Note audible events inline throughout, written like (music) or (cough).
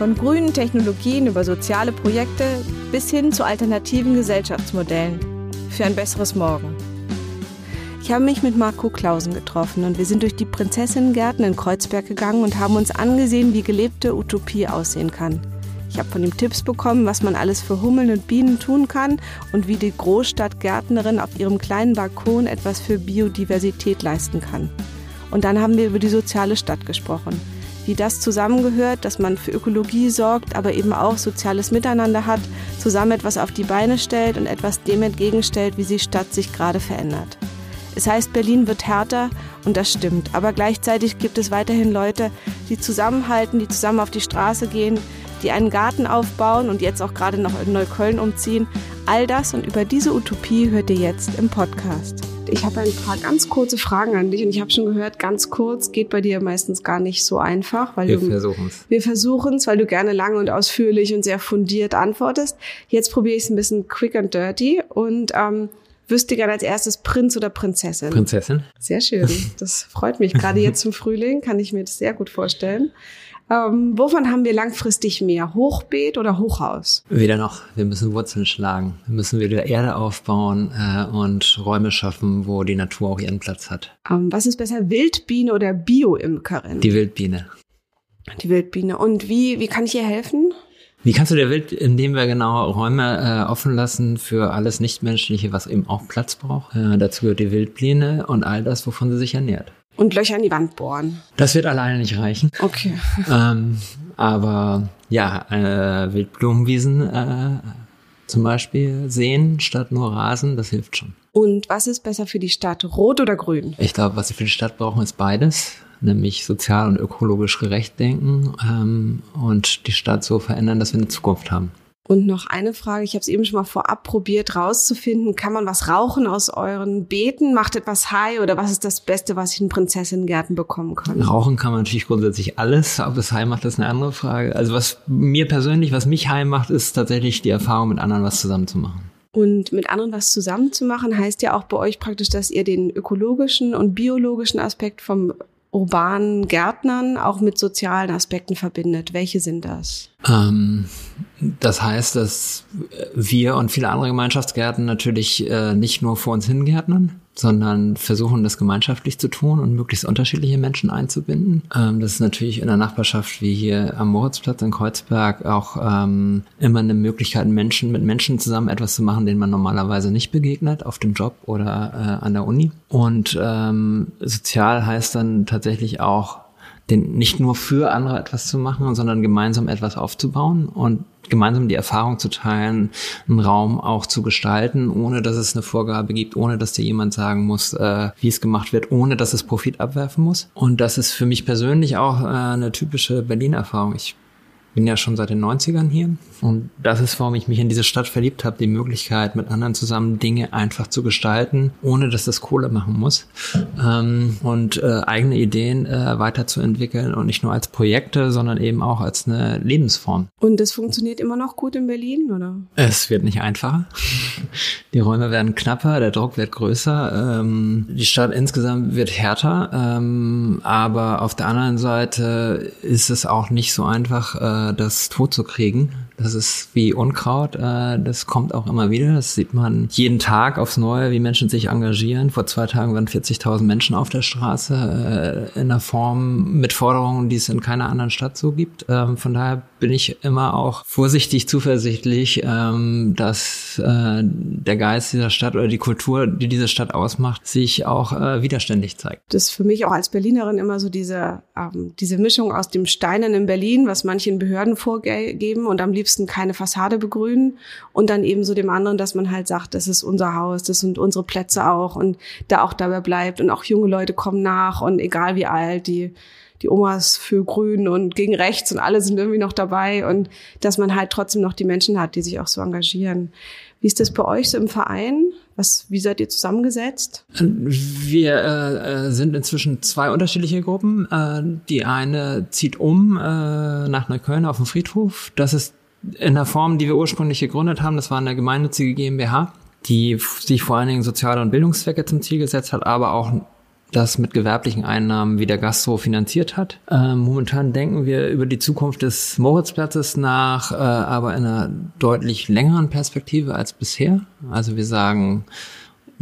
Von grünen Technologien über soziale Projekte bis hin zu alternativen Gesellschaftsmodellen für ein besseres Morgen. Ich habe mich mit Marco Klausen getroffen und wir sind durch die Prinzessinnengärten in Kreuzberg gegangen und haben uns angesehen, wie gelebte Utopie aussehen kann. Ich habe von ihm Tipps bekommen, was man alles für Hummeln und Bienen tun kann und wie die Großstadtgärtnerin auf ihrem kleinen Balkon etwas für Biodiversität leisten kann. Und dann haben wir über die soziale Stadt gesprochen. Wie das zusammengehört, dass man für Ökologie sorgt, aber eben auch soziales Miteinander hat, zusammen etwas auf die Beine stellt und etwas dem entgegenstellt, wie die Stadt sich gerade verändert. Es heißt, Berlin wird härter und das stimmt. Aber gleichzeitig gibt es weiterhin Leute, die zusammenhalten, die zusammen auf die Straße gehen, die einen Garten aufbauen und jetzt auch gerade noch in Neukölln umziehen. All das und über diese Utopie hört ihr jetzt im Podcast. Ich habe ein paar ganz kurze Fragen an dich und ich habe schon gehört, ganz kurz geht bei dir meistens gar nicht so einfach, weil Wir du versuchen es. wir versuchen es, weil du gerne lang und ausführlich und sehr fundiert antwortest. Jetzt probiere ich es ein bisschen quick and dirty und ähm, wüsste gerne als erstes Prinz oder Prinzessin. Prinzessin? Sehr schön. (laughs) Das freut mich. Gerade jetzt im Frühling kann ich mir das sehr gut vorstellen. Ähm, wovon haben wir langfristig mehr? Hochbeet oder Hochhaus? Weder noch. Wir müssen Wurzeln schlagen. Wir müssen wieder Erde aufbauen äh, und Räume schaffen, wo die Natur auch ihren Platz hat. Ähm, was ist besser, Wildbiene oder Bioimkerin? Die Wildbiene. Die Wildbiene. Und wie, wie kann ich ihr helfen? Wie kannst du der Wild, indem wir genau Räume äh, offen lassen für alles Nichtmenschliche, was eben auch Platz braucht? Äh, dazu gehört die Wildbiene und all das, wovon sie sich ernährt. Und Löcher in die Wand bohren. Das wird alleine nicht reichen. Okay. (laughs) ähm, aber ja, äh, Wildblumenwiesen äh, zum Beispiel sehen statt nur Rasen, das hilft schon. Und was ist besser für die Stadt? Rot oder grün? Ich glaube, was wir für die Stadt brauchen, ist beides, nämlich sozial und ökologisch gerecht denken ähm, und die Stadt so verändern, dass wir eine Zukunft haben. Und noch eine Frage, ich habe es eben schon mal vorab probiert rauszufinden, kann man was rauchen aus euren Beeten? Macht etwas high oder was ist das Beste, was ich in Prinzessinnengärten bekommen kann? Rauchen kann man natürlich grundsätzlich alles, ob es high macht, ist eine andere Frage. Also was mir persönlich, was mich high macht, ist tatsächlich die Erfahrung, mit anderen was zusammen zu machen. Und mit anderen was zusammenzumachen, heißt ja auch bei euch praktisch, dass ihr den ökologischen und biologischen Aspekt vom urbanen Gärtnern auch mit sozialen Aspekten verbindet. Welche sind das? Ähm, das heißt, dass wir und viele andere Gemeinschaftsgärten natürlich äh, nicht nur vor uns hingärtnern, sondern versuchen, das gemeinschaftlich zu tun und möglichst unterschiedliche Menschen einzubinden. Ähm, das ist natürlich in einer Nachbarschaft wie hier am Moritzplatz in Kreuzberg auch ähm, immer eine Möglichkeit, Menschen mit Menschen zusammen etwas zu machen, denen man normalerweise nicht begegnet, auf dem Job oder äh, an der Uni. Und ähm, sozial heißt dann tatsächlich auch, den nicht nur für andere etwas zu machen, sondern gemeinsam etwas aufzubauen und gemeinsam die Erfahrung zu teilen, einen Raum auch zu gestalten, ohne dass es eine Vorgabe gibt, ohne dass dir jemand sagen muss, äh, wie es gemacht wird, ohne dass es Profit abwerfen muss. Und das ist für mich persönlich auch äh, eine typische Berlin-Erfahrung. Ich bin ja schon seit den 90ern hier und das ist, warum ich mich in diese Stadt verliebt habe, die Möglichkeit, mit anderen zusammen Dinge einfach zu gestalten, ohne dass das Kohle machen muss ähm, und äh, eigene Ideen äh, weiterzuentwickeln und nicht nur als Projekte, sondern eben auch als eine Lebensform. Und das funktioniert immer noch gut in Berlin, oder? Es wird nicht einfacher. Die Räume werden knapper, der Druck wird größer, ähm, die Stadt insgesamt wird härter, ähm, aber auf der anderen Seite ist es auch nicht so einfach, äh, das tot zu kriegen. Das ist wie Unkraut, äh, das kommt auch immer wieder. Das sieht man jeden Tag aufs Neue, wie Menschen sich engagieren. Vor zwei Tagen waren 40.000 Menschen auf der Straße äh, in einer Form mit Forderungen, die es in keiner anderen Stadt so gibt. Ähm, von daher bin ich immer auch vorsichtig zuversichtlich, ähm, dass äh, der Geist dieser Stadt oder die Kultur, die diese Stadt ausmacht, sich auch äh, widerständig zeigt. Das ist für mich auch als Berlinerin immer so diese, ähm, diese Mischung aus dem Steinen in Berlin, was manche in Behörden vorgeben und am liebsten liebsten keine Fassade begrünen und dann eben so dem anderen, dass man halt sagt, das ist unser Haus, das sind unsere Plätze auch und da auch dabei bleibt und auch junge Leute kommen nach und egal wie alt, die die Omas für Grün und gegen Rechts und alle sind irgendwie noch dabei und dass man halt trotzdem noch die Menschen hat, die sich auch so engagieren. Wie ist das bei euch so im Verein? Was, wie seid ihr zusammengesetzt? Wir äh, äh, sind inzwischen zwei unterschiedliche Gruppen. Äh, die eine zieht um äh, nach Neukölln auf dem Friedhof. Das ist in der Form, die wir ursprünglich gegründet haben. Das war eine gemeinnützige GmbH, die sich vor allen Dingen soziale und Bildungszwecke zum Ziel gesetzt hat, aber auch das mit gewerblichen Einnahmen wie der Gastro finanziert hat. Äh, momentan denken wir über die Zukunft des Moritzplatzes nach, äh, aber in einer deutlich längeren Perspektive als bisher. Also wir sagen,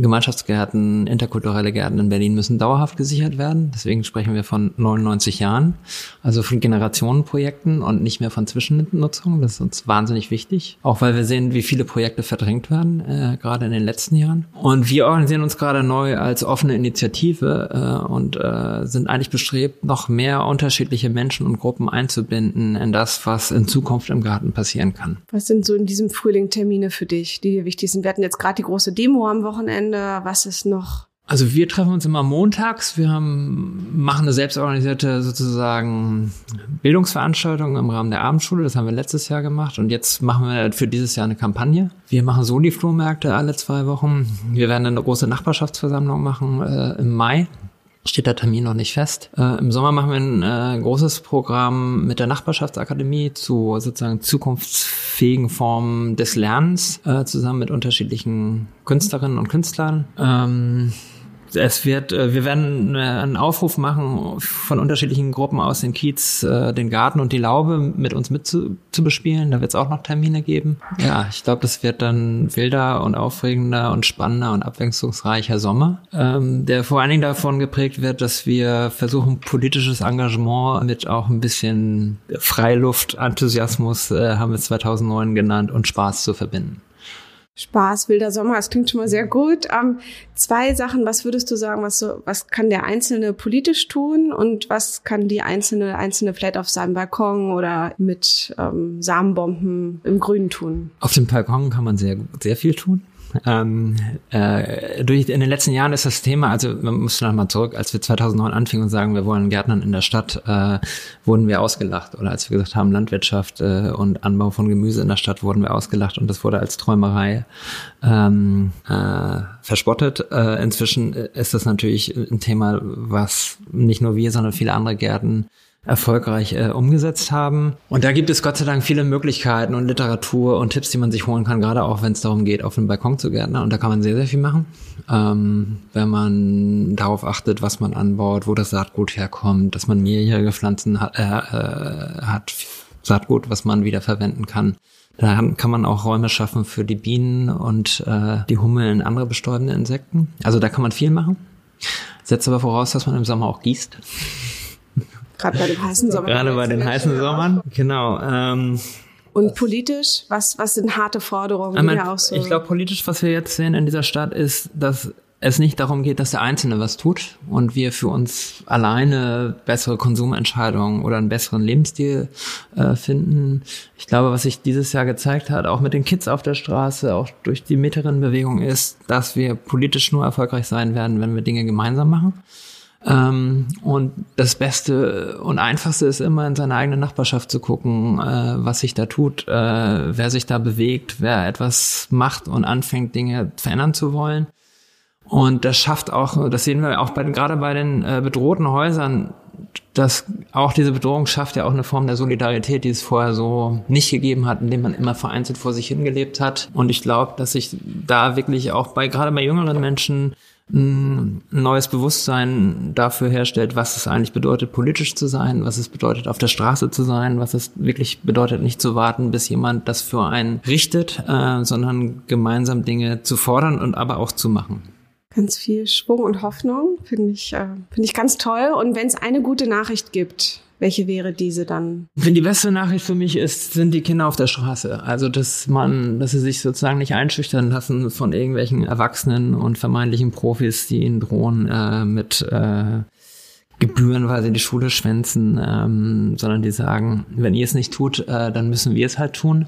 Gemeinschaftsgärten, interkulturelle Gärten in Berlin müssen dauerhaft gesichert werden. Deswegen sprechen wir von 99 Jahren, also von Generationenprojekten und nicht mehr von Zwischennutzung. Das ist uns wahnsinnig wichtig, auch weil wir sehen, wie viele Projekte verdrängt werden, äh, gerade in den letzten Jahren. Und wir organisieren uns gerade neu als offene Initiative äh, und äh, sind eigentlich bestrebt, noch mehr unterschiedliche Menschen und Gruppen einzubinden in das, was in Zukunft im Garten passieren kann. Was sind so in diesem Frühling Termine für dich, die dir wichtig sind? Wir hatten jetzt gerade die große Demo am Wochenende. Wochenende? Was ist noch? Also wir treffen uns immer montags. Wir haben, machen eine selbstorganisierte sozusagen Bildungsveranstaltung im Rahmen der Abendschule. Das haben wir letztes Jahr gemacht und jetzt machen wir für dieses Jahr eine Kampagne. Wir machen Soli-Flohmärkte alle zwei Wochen. Wir werden eine große Nachbarschaftsversammlung machen äh, im Mai steht der Termin noch nicht fest. Äh, Im Sommer machen wir ein äh, großes Programm mit der Nachbarschaftsakademie zu sozusagen zukunftsfähigen Formen des Lernens, äh, zusammen mit unterschiedlichen Künstlerinnen und Künstlern. Ähm, es wird, äh, wir werden äh, einen Aufruf machen von unterschiedlichen Gruppen aus den Kiez, äh, den Garten und die Laube mit uns mit zu, zu bespielen. Da wird es auch noch Termine geben. Ja, ich glaube, das wird dann wilder und aufregender und spannender und abwechslungsreicher Sommer, ähm, der vor allen Dingen davon geprägt wird, dass wir versuchen, politisches Engagement mit auch ein bisschen Freiluft, Enthusiasmus, äh, haben wir 2009 genannt, und Spaß zu verbinden. Spaß, wilder Sommer, das klingt schon mal sehr gut. Ähm, zwei Sachen, was würdest du sagen, was so, was kann der Einzelne politisch tun und was kann die Einzelne, Einzelne vielleicht auf seinem Balkon oder mit ähm, Samenbomben im Grünen tun? Auf dem Balkon kann man sehr, sehr viel tun. Ähm, äh, durch, in den letzten Jahren ist das Thema, also man muss noch mal zurück, als wir 2009 anfingen und sagen, wir wollen Gärtnern in der Stadt, äh, wurden wir ausgelacht. Oder als wir gesagt haben, Landwirtschaft äh, und Anbau von Gemüse in der Stadt, wurden wir ausgelacht und das wurde als Träumerei ähm, äh, verspottet. Äh, inzwischen ist das natürlich ein Thema, was nicht nur wir, sondern viele andere Gärten erfolgreich äh, umgesetzt haben. Und da gibt es Gott sei Dank viele Möglichkeiten und Literatur und Tipps, die man sich holen kann, gerade auch wenn es darum geht, auf dem Balkon zu gärtnern. Und da kann man sehr, sehr viel machen, ähm, wenn man darauf achtet, was man anbaut, wo das Saatgut herkommt, dass man mehrjährige Pflanzen hat, äh, äh, hat Saatgut, was man wieder verwenden kann. Da kann man auch Räume schaffen für die Bienen und äh, die Hummeln, andere bestäubende Insekten. Also da kann man viel machen. Setzt aber voraus, dass man im Sommer auch gießt. Gerade bei den heißen Sommern. Gerade bei den heißen Sommern, genau. Ähm, und politisch, was, was sind harte Forderungen? Ich, mein, auch so ich glaube, politisch, was wir jetzt sehen in dieser Stadt, ist, dass es nicht darum geht, dass der Einzelne was tut und wir für uns alleine bessere Konsumentscheidungen oder einen besseren Lebensstil äh, finden. Ich glaube, was sich dieses Jahr gezeigt hat, auch mit den Kids auf der Straße, auch durch die Mieterinnenbewegung, ist, dass wir politisch nur erfolgreich sein werden, wenn wir Dinge gemeinsam machen. Ähm, und das Beste und Einfachste ist immer in seine eigene Nachbarschaft zu gucken, äh, was sich da tut, äh, wer sich da bewegt, wer etwas macht und anfängt, Dinge verändern zu wollen. Und das schafft auch, das sehen wir auch bei, gerade bei den äh, bedrohten Häusern, dass auch diese Bedrohung schafft ja auch eine Form der Solidarität, die es vorher so nicht gegeben hat, indem man immer vereinzelt vor sich hingelebt hat. Und ich glaube, dass sich da wirklich auch bei, gerade bei jüngeren Menschen ein neues Bewusstsein dafür herstellt, was es eigentlich bedeutet, politisch zu sein, was es bedeutet, auf der Straße zu sein, was es wirklich bedeutet, nicht zu warten, bis jemand das für einen richtet, äh, sondern gemeinsam Dinge zu fordern und aber auch zu machen. Ganz viel Schwung und Hoffnung, finde ich, äh, finde ich ganz toll. Und wenn es eine gute Nachricht gibt, welche wäre diese dann? Wenn die beste Nachricht für mich ist, sind die Kinder auf der Straße. Also, dass man, dass sie sich sozusagen nicht einschüchtern lassen von irgendwelchen Erwachsenen und vermeintlichen Profis, die ihnen drohen äh, mit äh, gebührenweise die Schule schwänzen, ähm, sondern die sagen, wenn ihr es nicht tut, äh, dann müssen wir es halt tun.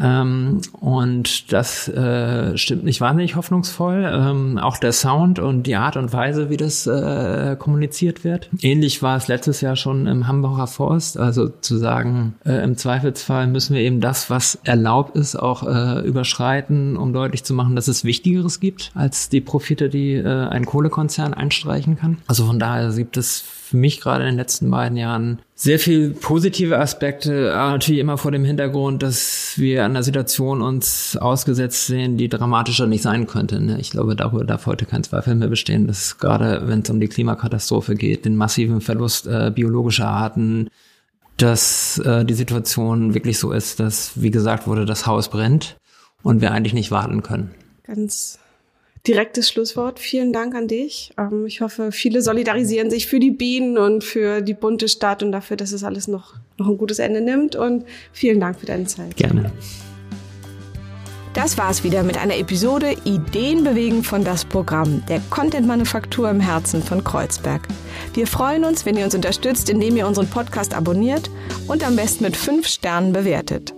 Ähm, und das äh, stimmt nicht wahnsinnig hoffnungsvoll. Ähm, auch der Sound und die Art und Weise, wie das äh, kommuniziert wird. Ähnlich war es letztes Jahr schon im Hamburger Forst. Also zu sagen, äh, im Zweifelsfall müssen wir eben das, was erlaubt ist, auch äh, überschreiten, um deutlich zu machen, dass es Wichtigeres gibt als die Profite, die äh, ein Kohlekonzern einstreichen kann. Also von daher gibt es für mich gerade in den letzten beiden Jahren sehr viel positive Aspekte, aber natürlich immer vor dem Hintergrund, dass wir an einer Situation uns ausgesetzt sehen, die dramatischer nicht sein könnte. Ne? Ich glaube, darüber darf heute kein Zweifel mehr bestehen, dass gerade wenn es um die Klimakatastrophe geht, den massiven Verlust äh, biologischer Arten, dass äh, die Situation wirklich so ist, dass, wie gesagt wurde, das Haus brennt und wir eigentlich nicht warten können. Ganz direktes Schlusswort. Vielen Dank an dich. Ähm, ich hoffe, viele solidarisieren sich für die Bienen und für die bunte Stadt und dafür, dass es alles noch, noch ein gutes Ende nimmt. Und vielen Dank für deine Zeit. Gerne. Das war's wieder mit einer Episode Ideen bewegen von das Programm, der Content-Manufaktur im Herzen von Kreuzberg. Wir freuen uns, wenn ihr uns unterstützt, indem ihr unseren Podcast abonniert und am besten mit fünf Sternen bewertet.